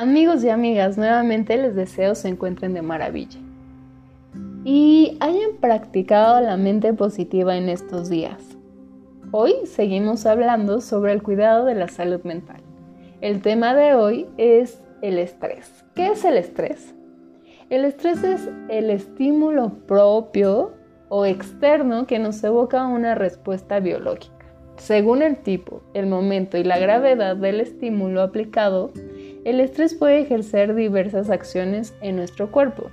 Amigos y amigas, nuevamente les deseo se encuentren de maravilla y hayan practicado la mente positiva en estos días. Hoy seguimos hablando sobre el cuidado de la salud mental. El tema de hoy es el estrés. ¿Qué es el estrés? El estrés es el estímulo propio o externo que nos evoca una respuesta biológica. Según el tipo, el momento y la gravedad del estímulo aplicado, el estrés puede ejercer diversas acciones en nuestro cuerpo.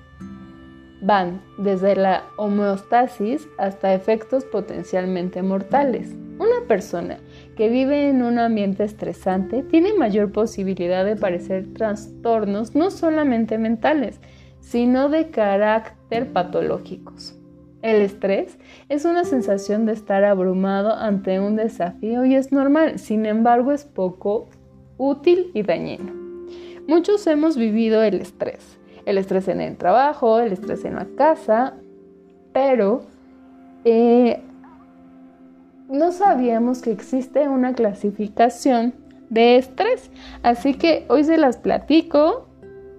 Van desde la homeostasis hasta efectos potencialmente mortales. Una persona que vive en un ambiente estresante tiene mayor posibilidad de padecer trastornos no solamente mentales, sino de carácter patológicos. El estrés es una sensación de estar abrumado ante un desafío y es normal, sin embargo es poco útil y dañino. Muchos hemos vivido el estrés, el estrés en el trabajo, el estrés en la casa, pero eh, no sabíamos que existe una clasificación de estrés. Así que hoy se las platico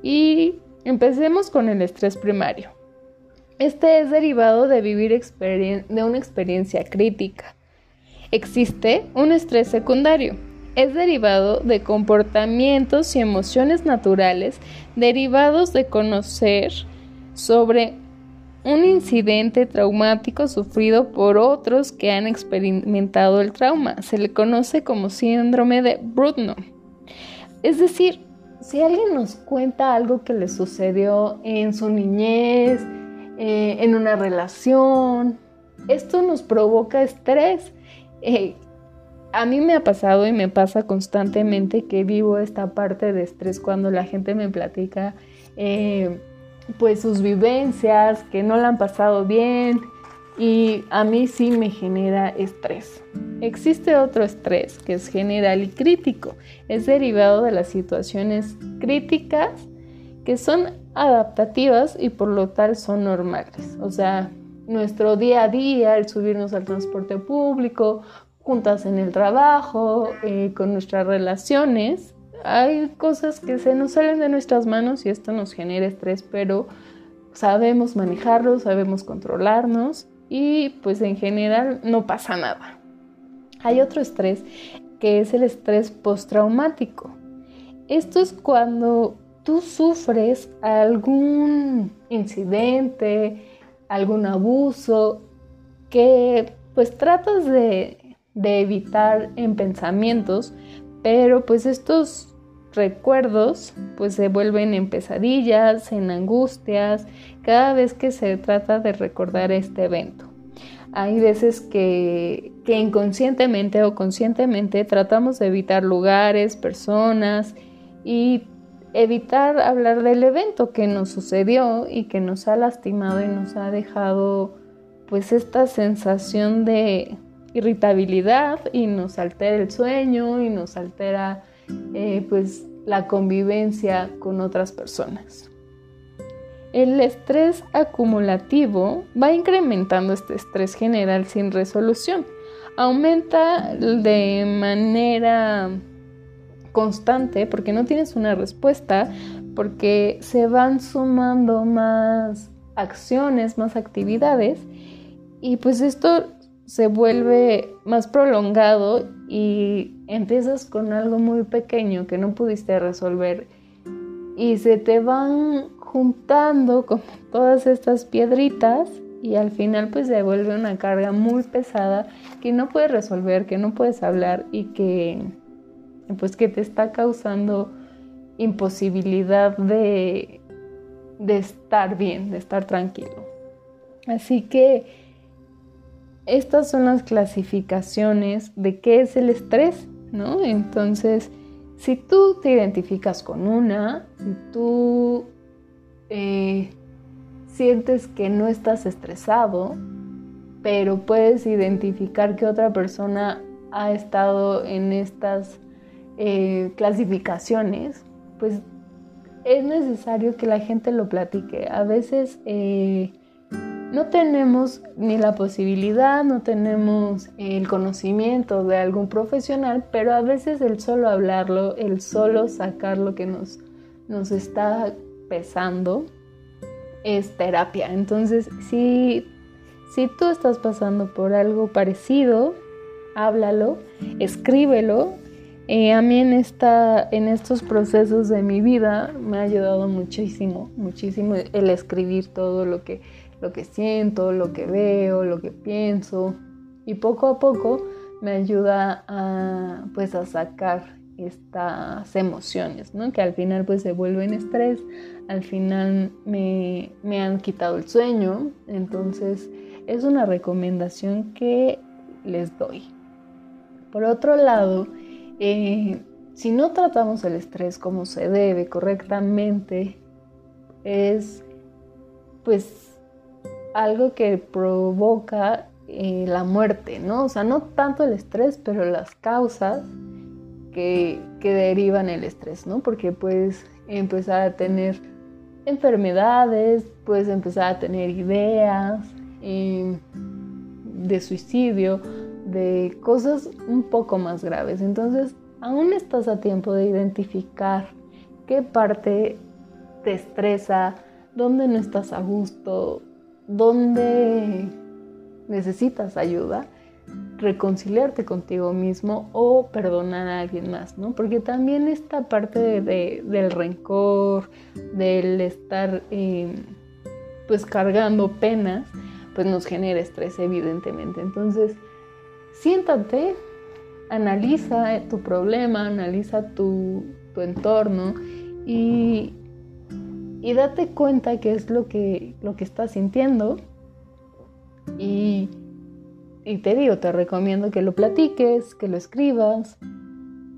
y empecemos con el estrés primario. Este es derivado de vivir de una experiencia crítica. Existe un estrés secundario es derivado de comportamientos y emociones naturales derivados de conocer sobre un incidente traumático sufrido por otros que han experimentado el trauma. Se le conoce como síndrome de Brutno. Es decir, si alguien nos cuenta algo que le sucedió en su niñez, eh, en una relación, esto nos provoca estrés. Eh, a mí me ha pasado y me pasa constantemente que vivo esta parte de estrés cuando la gente me platica eh, pues sus vivencias, que no la han pasado bien y a mí sí me genera estrés. Existe otro estrés que es general y crítico. Es derivado de las situaciones críticas que son adaptativas y por lo tal son normales. O sea, nuestro día a día, el subirnos al transporte público juntas en el trabajo, eh, con nuestras relaciones. Hay cosas que se nos salen de nuestras manos y esto nos genera estrés, pero sabemos manejarlo, sabemos controlarnos y pues en general no pasa nada. Hay otro estrés que es el estrés postraumático. Esto es cuando tú sufres algún incidente, algún abuso que pues tratas de de evitar en pensamientos, pero pues estos recuerdos pues se vuelven en pesadillas, en angustias, cada vez que se trata de recordar este evento. Hay veces que, que inconscientemente o conscientemente tratamos de evitar lugares, personas y evitar hablar del evento que nos sucedió y que nos ha lastimado y nos ha dejado pues esta sensación de, irritabilidad y nos altera el sueño y nos altera eh, pues la convivencia con otras personas. El estrés acumulativo va incrementando este estrés general sin resolución. Aumenta de manera constante porque no tienes una respuesta, porque se van sumando más acciones, más actividades y pues esto se vuelve más prolongado y empiezas con algo muy pequeño que no pudiste resolver y se te van juntando como todas estas piedritas y al final pues se vuelve una carga muy pesada que no puedes resolver, que no puedes hablar y que pues que te está causando imposibilidad de, de estar bien, de estar tranquilo. Así que estas son las clasificaciones de qué es el estrés, ¿no? Entonces, si tú te identificas con una, si tú eh, sientes que no estás estresado, pero puedes identificar que otra persona ha estado en estas eh, clasificaciones, pues es necesario que la gente lo platique. A veces eh, no tenemos ni la posibilidad, no tenemos el conocimiento de algún profesional, pero a veces el solo hablarlo, el solo sacar lo que nos nos está pesando, es terapia. Entonces, si, si tú estás pasando por algo parecido, háblalo, escríbelo. Eh, a mí en, esta, en estos procesos de mi vida me ha ayudado muchísimo, muchísimo el escribir todo lo que, lo que siento, lo que veo, lo que pienso. Y poco a poco me ayuda a, pues, a sacar estas emociones, ¿no? Que al final pues se vuelven estrés, al final me, han quitado el sueño, entonces es una recomendación que les doy. Por otro lado, eh, si no tratamos el estrés como se debe correctamente, es pues algo que provoca eh, la muerte, ¿no? O sea, no tanto el estrés, pero las causas que, derivan el estrés, ¿no? Porque puedes empezar a tener enfermedades, puedes empezar a tener ideas em, de suicidio, de cosas un poco más graves. Entonces, aún estás a tiempo de identificar qué parte te estresa, dónde no estás a gusto, dónde necesitas ayuda, reconciliarte contigo mismo o perdonar a alguien más, ¿no? Porque también esta parte del rencor, del estar em, pues cargando penas, pues nos genera estrés evidentemente. Entonces, siéntate, analiza tu problema, analiza tu, tu entorno y, y date cuenta qué es lo que, lo que estás sintiendo y, te digo, te recomiendo que lo platiques, que lo escribas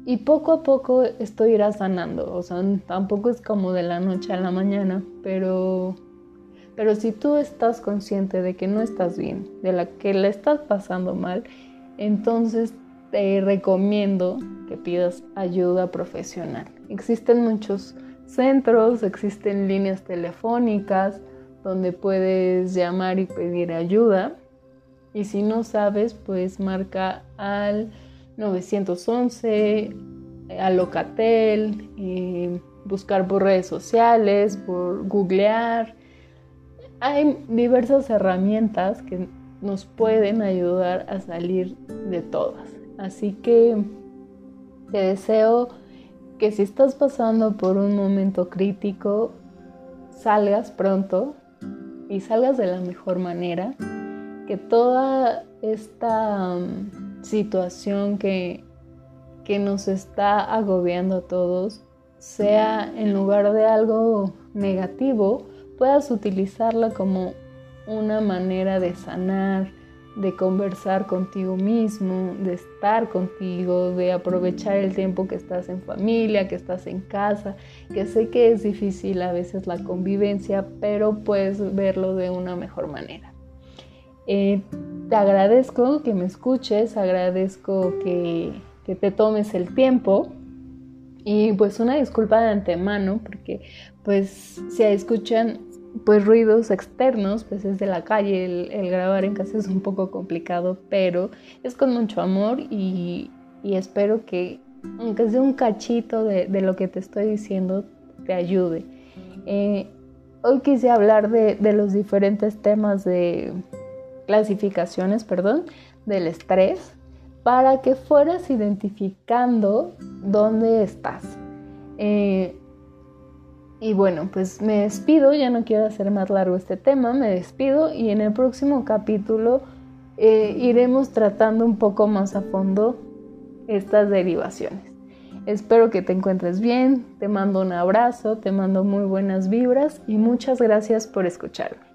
y poco a poco esto irá sanando. O sea, tampoco es como de la noche a la mañana, pero, pero si tú estás consciente de que no estás bien, de la que la estás pasando mal, entonces te recomiendo que pidas ayuda profesional. Existen muchos centros, existen líneas telefónicas, donde puedes llamar y pedir ayuda. Y si no sabes, pues marca al 911, a Locatel, eh, buscar por redes sociales, por googlear. Hay diversas herramientas que nos pueden ayudar a salir de todas. Así que te deseo que si estás pasando por un momento crítico, salgas pronto y salgas de la mejor manera, que toda esta um, situación que, que nos está agobiando a todos sea en lugar de algo negativo, puedas utilizarla como una manera de sanar, de conversar contigo mismo, de estar contigo, de aprovechar el tiempo que estás en familia, que estás en casa, que sé que es difícil a veces la convivencia, pero puedes verlo de una mejor manera. Eh, te agradezco que me escuches, agradezco que, que te tomes el tiempo y pues una disculpa de antemano porque pues si escuchan pues ruidos externos, pues es de la calle, el, grabar en casa es un poco complicado, pero es con mucho amor y, espero que, aunque sea un cachito de, lo que te estoy diciendo, te ayude. Eh, hoy quise hablar de, los diferentes temas de clasificaciones, perdón, del estrés, para que fueras identificando dónde estás. Eh, y bueno, pues me despido, ya no quiero hacer más largo este tema, me despido y en el próximo capítulo eh, iremos tratando un poco más a fondo estas derivaciones. Espero que te encuentres bien, te mando un abrazo, te mando muy buenas vibras y muchas gracias por escucharme.